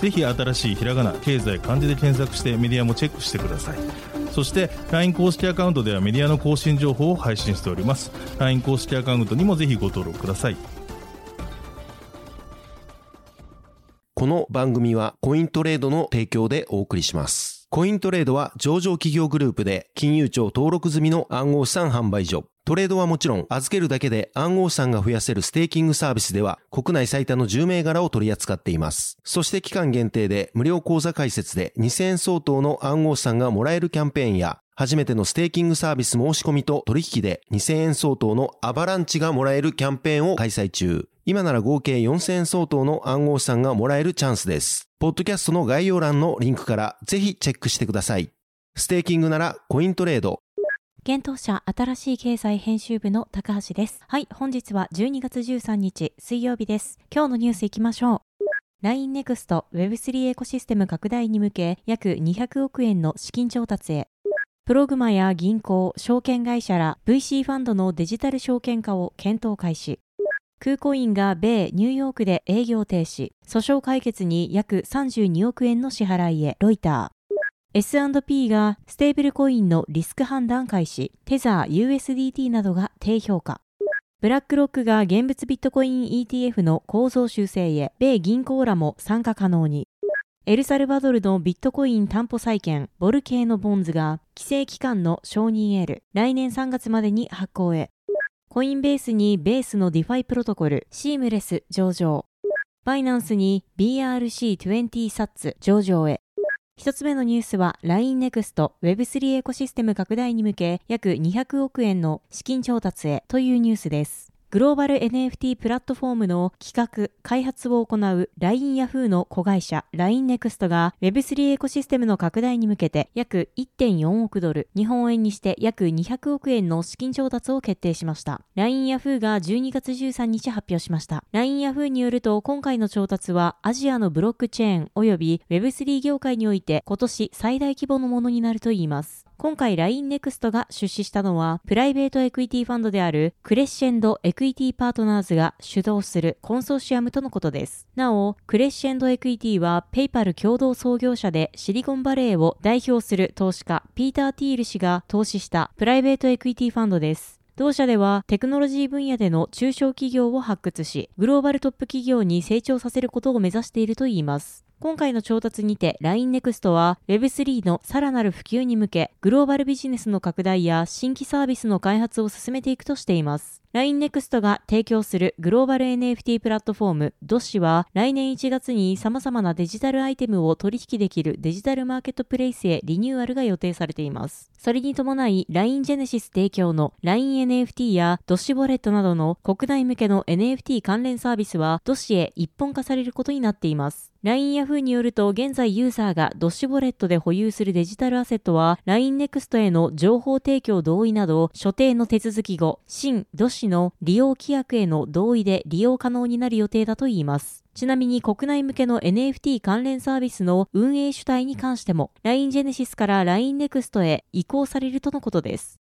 ぜひ新しいひらがな経済漢字で検索してメディアもチェックしてくださいそして LINE 公式アカウントではメディアの更新情報を配信しております LINE 公式アカウントにもぜひご登録くださいこの番組はコイントレードの提供でお送りします。コイントレードは上場企業グループで金融庁登録済みの暗号資産販売所。トレードはもちろん預けるだけで暗号資産が増やせるステーキングサービスでは国内最多の10銘柄を取り扱っています。そして期間限定で無料口座開設で2000円相当の暗号資産がもらえるキャンペーンや初めてのステーキングサービス申し込みと取引で2000円相当のアバランチがもらえるキャンペーンを開催中。今なら合計4000円相当の暗号資産がもらえるチャンスです。ポッドキャストの概要欄のリンクからぜひチェックしてください。ステーキングならコイントレード。現当社新しい経済編集部の高橋です。はい、本日は12月13日水曜日です。今日のニュースいきましょう。LINE NEXT Web3 エコシステム拡大に向け約200億円の資金調達へ。プログマや銀行、証券会社ら VC ファンドのデジタル証券化を検討開始。空コインが米、ニューヨークで営業停止。訴訟解決に約32億円の支払いへ。ロイター。S&P がステーブルコインのリスク判断開始、テザー USDT などが低評価。ブラックロックが現物ビットコイン ETF の構造修正へ、米銀行らも参加可能に。エルサルバドルのビットコイン担保債券、ボル系のボンズが、規制機関の承認得る、来年3月までに発行へ。コインベースにベースの DeFi プロトコル、シームレス上場。バイナンスに BRC20 SATS 上場へ。一つ目のニュースは LINE NEXT Web3 エコシステム拡大に向け約200億円の資金調達へというニュースです。グローバル NFT プラットフォームの企画、開発を行う LINE Yahoo の子会社 LINE NEXT が Web3 エコシステムの拡大に向けて約1.4億ドル、日本円にして約200億円の資金調達を決定しました。LINE Yahoo が12月13日発表しました。LINE Yahoo によると今回の調達はアジアのブロックチェーン及び Web3 業界において今年最大規模のものになるといいます。今回 LINE NEXT が出資したのは、プライベートエクイティファンドであるクレッシェンドエクイティパートナーズが主導するコンソーシアムとのことです。なお、クレッシェンドエクイティはペイパル共同創業者でシリコンバレーを代表する投資家ピーター・ティール氏が投資したプライベートエクイティファンドです。同社ではテクノロジー分野での中小企業を発掘し、グローバルトップ企業に成長させることを目指しているといいます。今回の調達にて LINE NEXT は Web3 のさらなる普及に向けグローバルビジネスの拡大や新規サービスの開発を進めていくとしています。LINE NEXT が提供するグローバル NFT プラットフォーム DOSI は来年1月に様々なデジタルアイテムを取引できるデジタルマーケットプレイスへリニューアルが予定されています。それに伴い LINE Genesis 提供の LINE NFT や DOSI ウォレットなどの国内向けの NFT 関連サービスは DOSI へ一本化されることになっています。LINE Yahoo によると現在ユーザーが DOSI ウォレットで保有するデジタルアセットは LINE NEXT への情報提供同意など所定の手続き後、新ドッシ士の利用規約への同意で利用可能になる予定だといいます。ちなみに国内向けの NFT 関連サービスの運営主体に関しても LINE Genesis から LINE NEXT へ移行されるとのことです。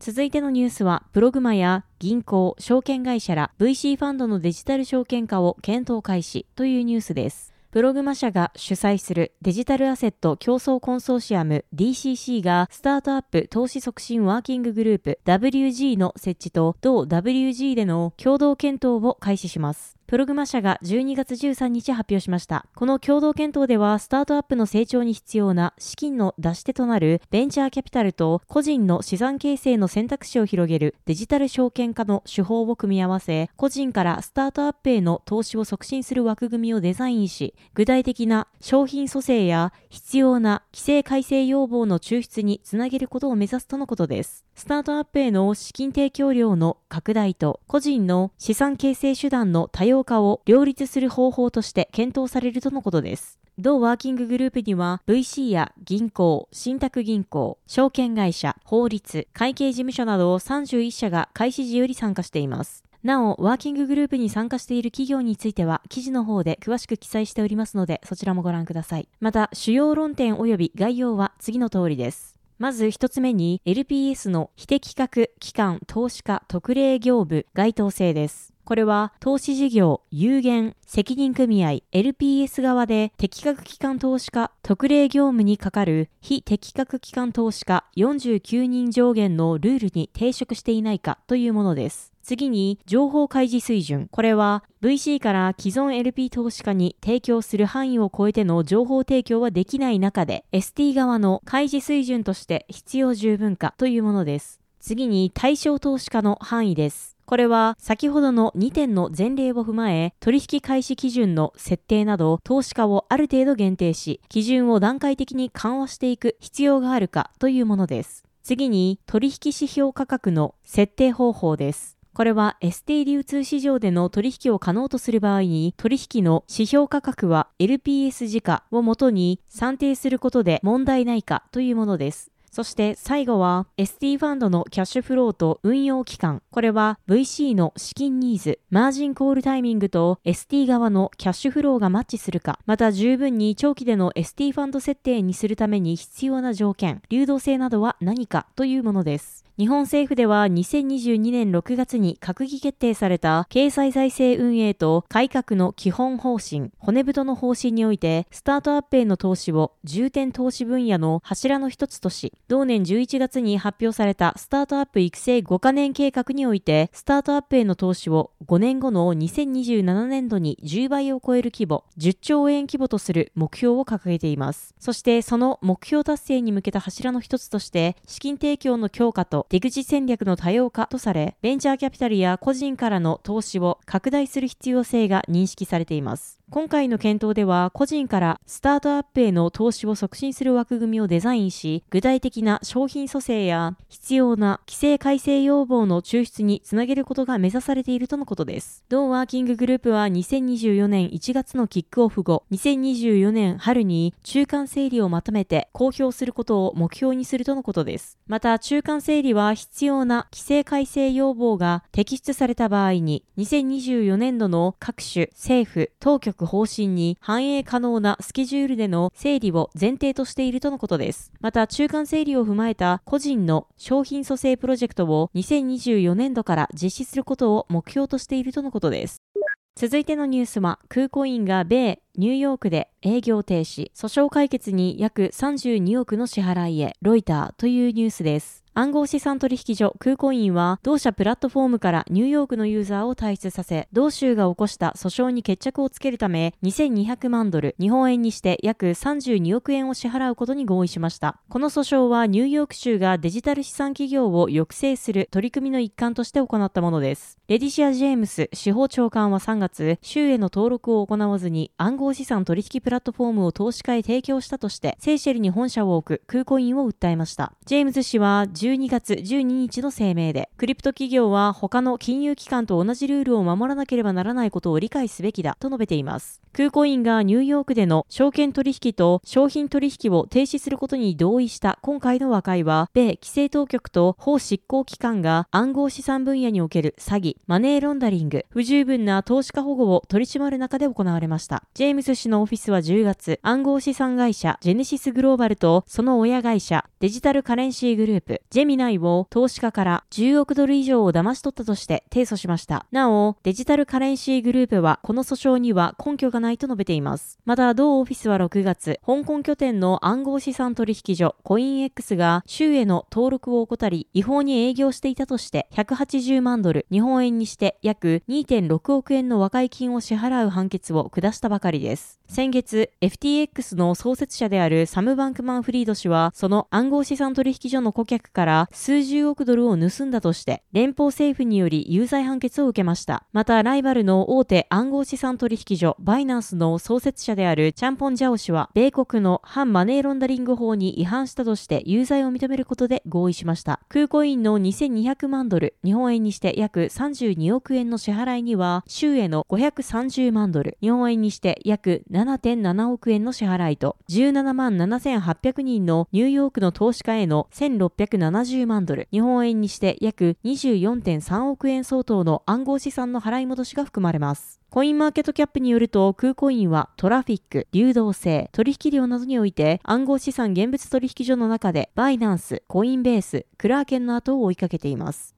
続いてのニュースは、プログマや銀行、証券会社ら VC ファンドのデジタル証券化を検討開始というニュースです。プログマ社が主催するデジタルアセット競争コンソーシアム DCC がスタートアップ投資促進ワーキンググループ WG の設置と同 WG での共同検討を開始します。プログマ社が12月13日発表しました。この共同検討では、スタートアップの成長に必要な資金の出し手となるベンチャーキャピタルと個人の資産形成の選択肢を広げるデジタル証券化の手法を組み合わせ、個人からスタートアップへの投資を促進する枠組みをデザインし、具体的な商品組成や必要な規制改正要望の抽出につなげることを目指すとのことです。スタートアップへの資金提供量の拡大と個人の資産形成手段の多様化を両立する方法として検討されるとのことです。同ワーキンググループには VC や銀行、信託銀行、証券会社、法律、会計事務所など31社が開始時より参加しています。なお、ワーキンググループに参加している企業については、記事の方で詳しく記載しておりますので、そちらもご覧ください。また、主要論点及び概要は次の通りです。まず一つ目に LPS の非適格機関投資家特例業務該当性です。これは投資事業有限責任組合 LPS 側で適格機関投資家特例業務にかかる非適格機関投資家49人上限のルールに抵触していないかというものです。次に、情報開示水準。これは、VC から既存 LP 投資家に提供する範囲を超えての情報提供はできない中で、ST 側の開示水準として必要十分かというものです。次に、対象投資家の範囲です。これは先ほどの2点の前例を踏まえ、取引開始基準の設定など投資家をある程度限定し、基準を段階的に緩和していく必要があるかというものです。次に取引指標価格の設定方法です。これは ST 流通市場での取引を可能とする場合に取引の指標価格は LPS 時価をもとに算定することで問題ないかというものです。そして最後は ST ファンドのキャッシュフローと運用期間。これは VC の資金ニーズ、マージンコールタイミングと ST 側のキャッシュフローがマッチするか、また十分に長期での ST ファンド設定にするために必要な条件、流動性などは何かというものです。日本政府では2022年6月に閣議決定された経済財政運営と改革の基本方針、骨太の方針において、スタートアップへの投資を重点投資分野の柱の一つとし、同年11月に発表されたスタートアップ育成5カ年計画において、スタートアップへの投資を5年後の2027年度に10倍を超える規模、10兆円規模とする目標を掲げています。そしてその目標達成に向けた柱の一つとして、資金提供の強化と出口戦略の多様化とされ、ベンチャーキャピタルや個人からの投資を拡大する必要性が認識されています。今回の検討では個人からスタートアップへの投資を促進する枠組みをデザインし、具体的な商品蘇生や必要な規制改正要望の抽出につなげることが目指されているとのことです。同ワーキンググループは2024年1月のキックオフ後、2024年春に中間整理をまとめて公表することを目標にするとのことです。また中間整理は必要な規制改正要望が摘出された場合に、2024年度の各種政府、当局方針に反映可能なスケジュールでの整理を前提としているとのことです。また、中間整理を踏まえた個人の商品蘇生プロジェクトを2024年度から実施することを目標としているとのことです。続いてのニュースは、空港員が米、ニューヨークで営業停止、訴訟解決に約32億の支払いへ、ロイターというニュースです。暗号資産取引所空コインは同社プラットフォームからニューヨークのユーザーを退出させ、同州が起こした訴訟に決着をつけるため2200万ドル、日本円にして約32億円を支払うことに合意しました。この訴訟はニューヨーク州がデジタル資産企業を抑制する取り組みの一環として行ったものです。レディシア・ジェームス司法長官は3月、州への登録を行わずに暗号資産取引プラットフォームを投資家へ提供したとして、セーシェルに本社を置く空コインを訴えました。ジェームズ氏は12月12日の声明で、クリプト企業は他の金融機関と同じルールを守らなければならないことを理解すべきだと述べています。空港員がニューヨークでの証券取引と商品取引を停止することに同意した今回の和解は、米規制当局と法執行機関が暗号資産分野における詐欺、マネーロンダリング、不十分な投資家保護を取り締まる中で行われました。ジェームス氏のオフィスは10月、暗号資産会社ジェネシスグローバルとその親会社デジタルカレンシーグループ、ジェミナイを投資家から10億ドル以上を騙し取ったとして提訴しました。なお、デジタルカレンシーグループはこの訴訟には根拠がないと述べています。また、同オフィスは6月、香港拠点の暗号資産取引所コイン X が州への登録を怠り、違法に営業していたとして180万ドル、日本円にして約2.6億円の和解金を支払う判決を下したばかりです。先月、FTX の創設者であるサム・バンクマン・フリード氏は、その暗号資産取引所の顧客から数十億ドルを盗んだとして、連邦政府により有罪判決を受けました。また、ライバルの大手暗号資産取引所バイナナンスの創設者であるチャンポン・ジャオ氏は、米国の反マネーロンダリング法に違反したとして有罪を認めることで合意しました。空港員の2200万ドル、日本円にして約32億円の支払いには、州への530万ドル、日本円にして約7.7億円の支払いと、17万7800人のニューヨークの投資家への1670万ドル、日本円にして約24.3億円相当の暗号資産の払い戻しが含まれます。コインマーケットキャップによると、空コインはトラフィック、流動性、取引量などにおいて暗号資産現物取引所の中でバイナンス、コインベース、クラーケンの後を追いかけています。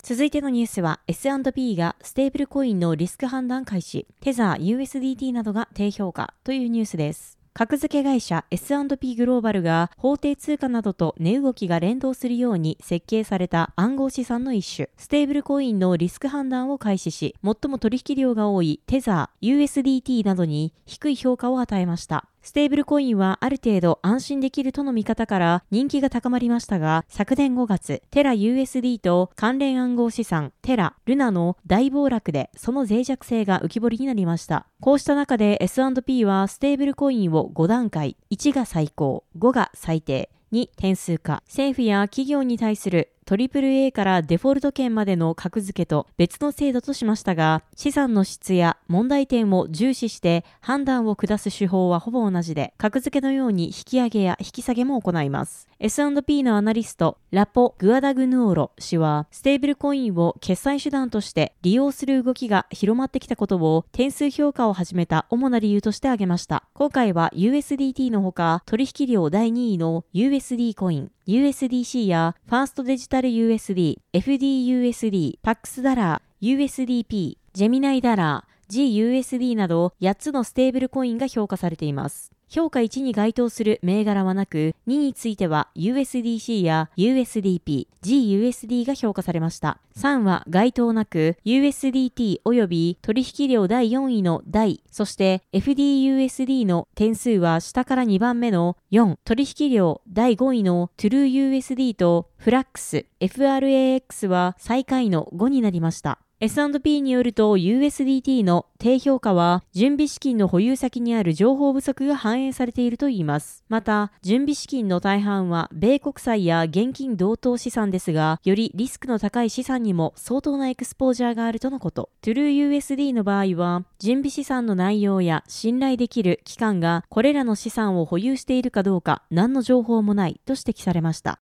続いてのニュースは S&P がステーブルコインのリスク判断開始、テザー USDT などが低評価というニュースです。格付け会社 S&P グローバルが法定通貨などと値動きが連動するように設計された暗号資産の一種、ステーブルコインのリスク判断を開始し、最も取引量が多いテザー、USDT などに低い評価を与えました。ステーブルコインはある程度安心できるとの見方から人気が高まりましたが、昨年5月、テラ USD と関連暗号資産テラ、ルナの大暴落でその脆弱性が浮き彫りになりました。こうした中で S&P はステーブルコインを5段階、1が最高、5が最低、に点数化。政府や企業に対する AAA からデフォルト圏までの格付けと別の制度としましたが、資産の質や問題点を重視して判断を下す手法はほぼ同じで、格付けのように引き上げや引き下げも行います。S&P のアナリスト、ラポ・グアダグヌオロ氏は、ステーブルコインを決済手段として利用する動きが広まってきたことを点数評価を始めた主な理由として挙げました。今回は USDT のほか、取引量第2位の USD コイン、USDC やファーストデジタル USD、FDUSD、パックスダラー、USDP、ジェミナイダラー、GUSD など8つのステーブルコインが評価されています。評価1に該当する銘柄はなく、2については USDC や USDP、GUSD が評価されました。3は該当なく、USDT 及び取引量第4位の第、そして FDUSD の点数は下から2番目の4、取引量第5位の TrueUSD とフラックス、FRAX は最下位の5になりました。S&P によると USDT の低評価は準備資金の保有先にある情報不足が反映されているといいます。また、準備資金の大半は米国債や現金同等資産ですが、よりリスクの高い資産にも相当なエクスポージャーがあるとのこと。TrueUSD の場合は、準備資産の内容や信頼できる機関がこれらの資産を保有しているかどうか何の情報もないと指摘されました。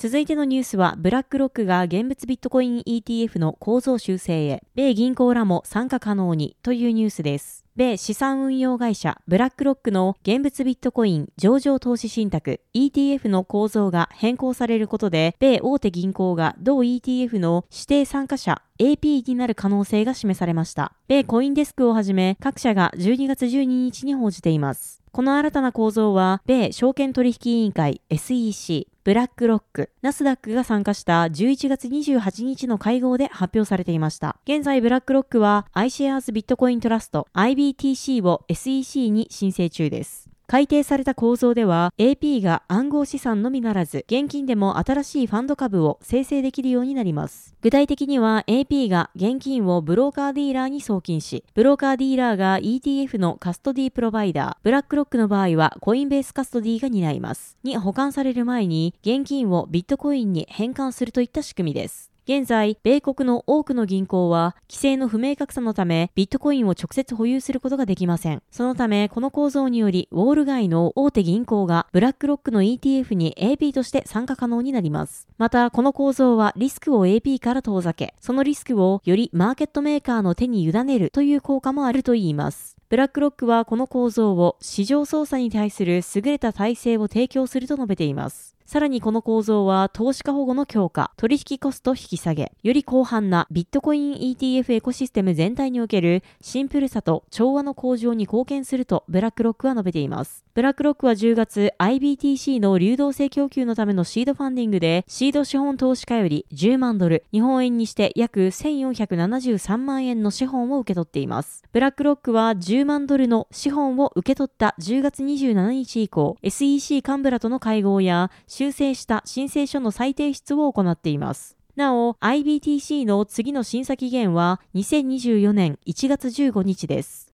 続いてのニュースは、ブラックロックが現物ビットコイン ETF の構造修正へ、米銀行らも参加可能にというニュースです。米資産運用会社ブラックロックの現物ビットコイン上場投資信託 ETF の構造が変更されることで、米大手銀行が同 ETF の指定参加者 AP になる可能性が示されました。米コインデスクをはじめ各社が12月12日に報じています。この新たな構造は、米証券取引委員会 SEC、ブラックロック、ナスダックが参加した11月28日の会合で発表されていました。現在、ブラックロックは iShares ビットコイントラスト IBTC を SEC に申請中です。改定された構造では AP が暗号資産のみならず現金でも新しいファンド株を生成できるようになります。具体的には AP が現金をブローカーディーラーに送金し、ブローカーディーラーが ETF のカストディープロバイダー、ブラックロックの場合はコインベースカストディーが担います。に保管される前に現金をビットコインに変換するといった仕組みです。現在、米国の多くの銀行は、規制の不明確さのため、ビットコインを直接保有することができません。そのため、この構造により、ウォール街の大手銀行が、ブラックロックの ETF に AP として参加可能になります。また、この構造はリスクを AP から遠ざけ、そのリスクをよりマーケットメーカーの手に委ねるという効果もあるといいます。ブラックロックはこの構造を市場操作に対する優れた体制を提供すると述べています。さらにこの構造は投資家保護の強化、取引コスト引き下げ、より広範なビットコイン ETF エコシステム全体におけるシンプルさと調和の向上に貢献するとブラックロックは述べています。ブラックロックは10月 IBTC の流動性供給のためのシードファンディングでシード資本投資家より10万ドル、日本円にして約1473万円の資本を受け取っています。ブラックロックは10万ドルの資本を受け取った10月27日以降、SEC 幹部らとの会合や修正した申請書の再提出を行っています。なお、IBTC の次の審査期限は2024年1月15日です。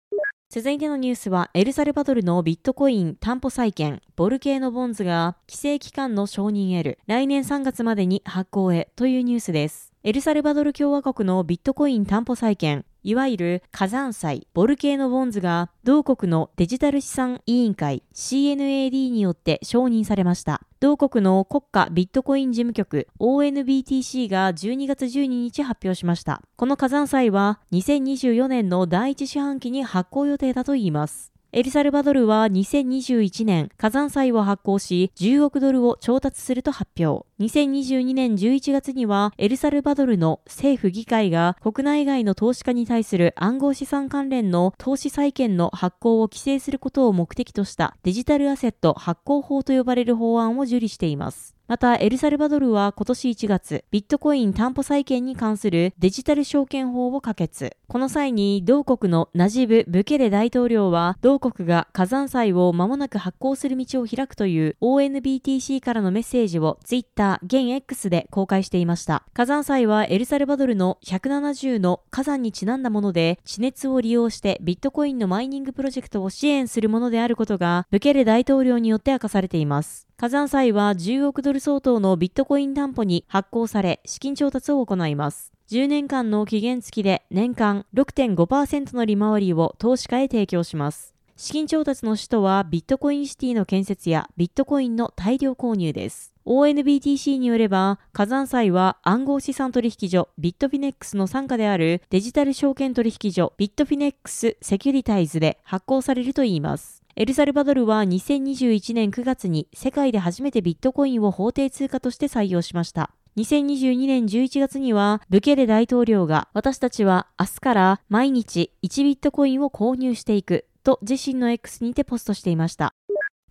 続いてのニュースは、エルサルバドルのビットコイン担保債券、ボルケーノボンズが規制機関の承認得る、来年3月までに発行へというニュースです。エルサルバドル共和国のビットコイン担保債券、いわゆる火山債、ボル系のボンズが、同国のデジタル資産委員会 CNAD によって承認されました。同国の国家ビットコイン事務局 ONBTC が12月12日発表しました。この火山債は2024年の第一四半期に発行予定だといいます。エルサルバドルは2021年火山債を発行し10億ドルを調達すると発表。2022年11月にはエルサルバドルの政府議会が国内外の投資家に対する暗号資産関連の投資債券の発行を規制することを目的としたデジタルアセット発行法と呼ばれる法案を受理しています。また、エルサルバドルは今年1月、ビットコイン担保債券に関するデジタル証券法を可決。この際に、同国のナジブ・ブケレ大統領は、同国が火山債を間もなく発行する道を開くという ONBTC からのメッセージを Twitter、現 X で公開していました。火山債はエルサルバドルの170の火山にちなんだもので、地熱を利用してビットコインのマイニングプロジェクトを支援するものであることが、ブケレ大統領によって明かされています。火山債は10億ドル相当のビットコイン担保に発行され、資金調達を行います。10年間の期限付きで年間6.5%の利回りを投資家へ提供します。資金調達の使途はビットコインシティの建設やビットコインの大量購入です。ONBTC によれば、火山債は暗号資産取引所ビットフィネックスの傘下であるデジタル証券取引所ビットフィネックスセキュリタイズで発行されるといいます。エルサルバドルは2021年9月に世界で初めてビットコインを法定通貨として採用しました。2022年11月には、ブケレ大統領が、私たちは明日から毎日1ビットコインを購入していく、と自身の X にてポストしていました。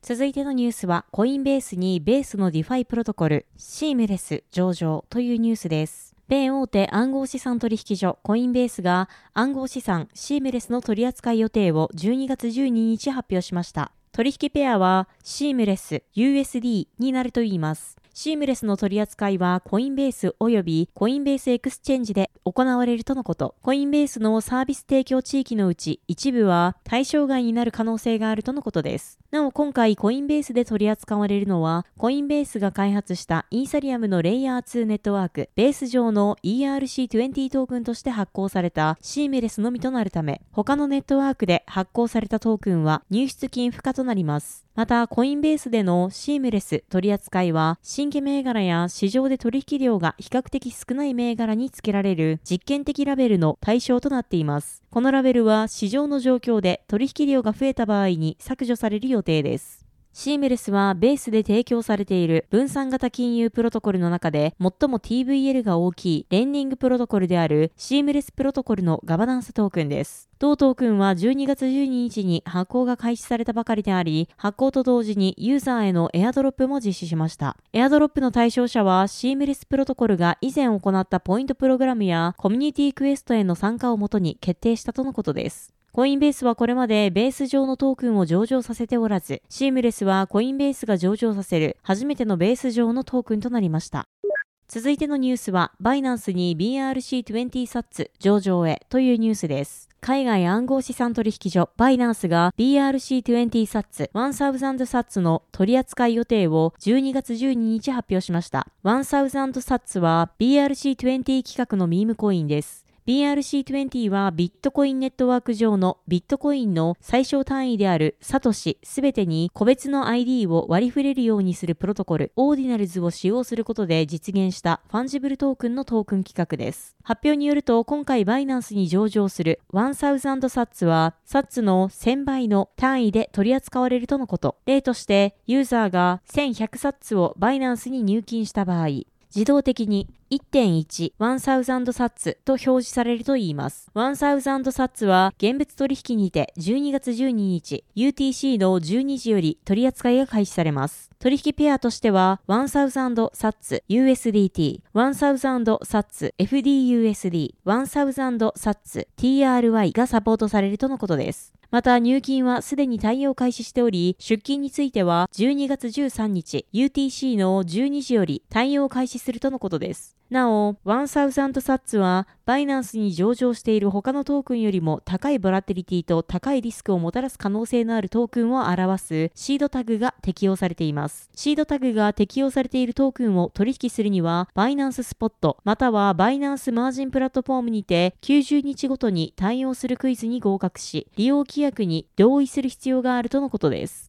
続いてのニュースは、コインベースにベースのディファイプロトコル、シームレス上場というニュースです。米大手暗号資産取引所コインベースが暗号資産シームレスの取扱い予定を12月12日発表しました。取引ペアはシームレス USD になるといいます。シームレスの取り扱いはコインベース及びコインベースエクスチェンジで行われるとのこと。コインベースのサービス提供地域のうち一部は対象外になる可能性があるとのことです。なお今回コインベースで取り扱われるのはコインベースが開発したイーサリアムのレイヤー2ネットワーク、ベース上の ERC20 トークンとして発行されたシームレスのみとなるため、他のネットワークで発行されたトークンは入出金不可となります。また、コインベースでのシームレス取り扱いは、新規銘柄や市場で取引量が比較的少ない銘柄に付けられる実験的ラベルの対象となっています。このラベルは市場の状況で取引量が増えた場合に削除される予定です。シームレスはベースで提供されている分散型金融プロトコルの中で最も TVL が大きいレンディングプロトコルであるシームレスプロトコルのガバナンストークンです。同トークンは12月12日に発行が開始されたばかりであり、発行と同時にユーザーへのエアドロップも実施しました。エアドロップの対象者はシームレスプロトコルが以前行ったポイントプログラムやコミュニティクエストへの参加をもとに決定したとのことです。コインベースはこれまでベース上のトークンを上場させておらず、シームレスはコインベースが上場させる初めてのベース上のトークンとなりました。続いてのニュースは、バイナンスに BRC20 サッツ上場へというニュースです。海外暗号資産取引所バイナンスが BRC20 サッツ1000サッツの取扱い予定を12月12日発表しました。1000サッツは BRC20 企画のミームコインです。BRC20 はビットコインネットワーク上のビットコインの最小単位であるサトシすべてに個別の ID を割り振れるようにするプロトコル、オーディナルズを使用することで実現したファンジブルトークンのトークン規格です。発表によると今回バイナンスに上場する1000サッツはサッツの1000倍の単位で取り扱われるとのこと。例としてユーザーが1100サッツをバイナンスに入金した場合、自動的に1.1 1000サッツと表示されるといいます。1000サッツは現物取引にて12月12日 UTC の12時より取扱いが開始されます。取引ペアとしては1000サッツ USDT、1000サッツ FDUSD、1000サッツ TRY がサポートされるとのことです。また入金はすでに対応開始しており、出金については12月13日 UTC の12時より対応開始するとのことです。なお、1000サッツは、バイナンスに上場している他のトークンよりも高いボラテリティと高いリスクをもたらす可能性のあるトークンを表すシードタグが適用されています。シードタグが適用されているトークンを取引するには、バイナンススポット、またはバイナンスマージンプラットフォームにて90日ごとに対応するクイズに合格し、利用規約に同意する必要があるとのことです。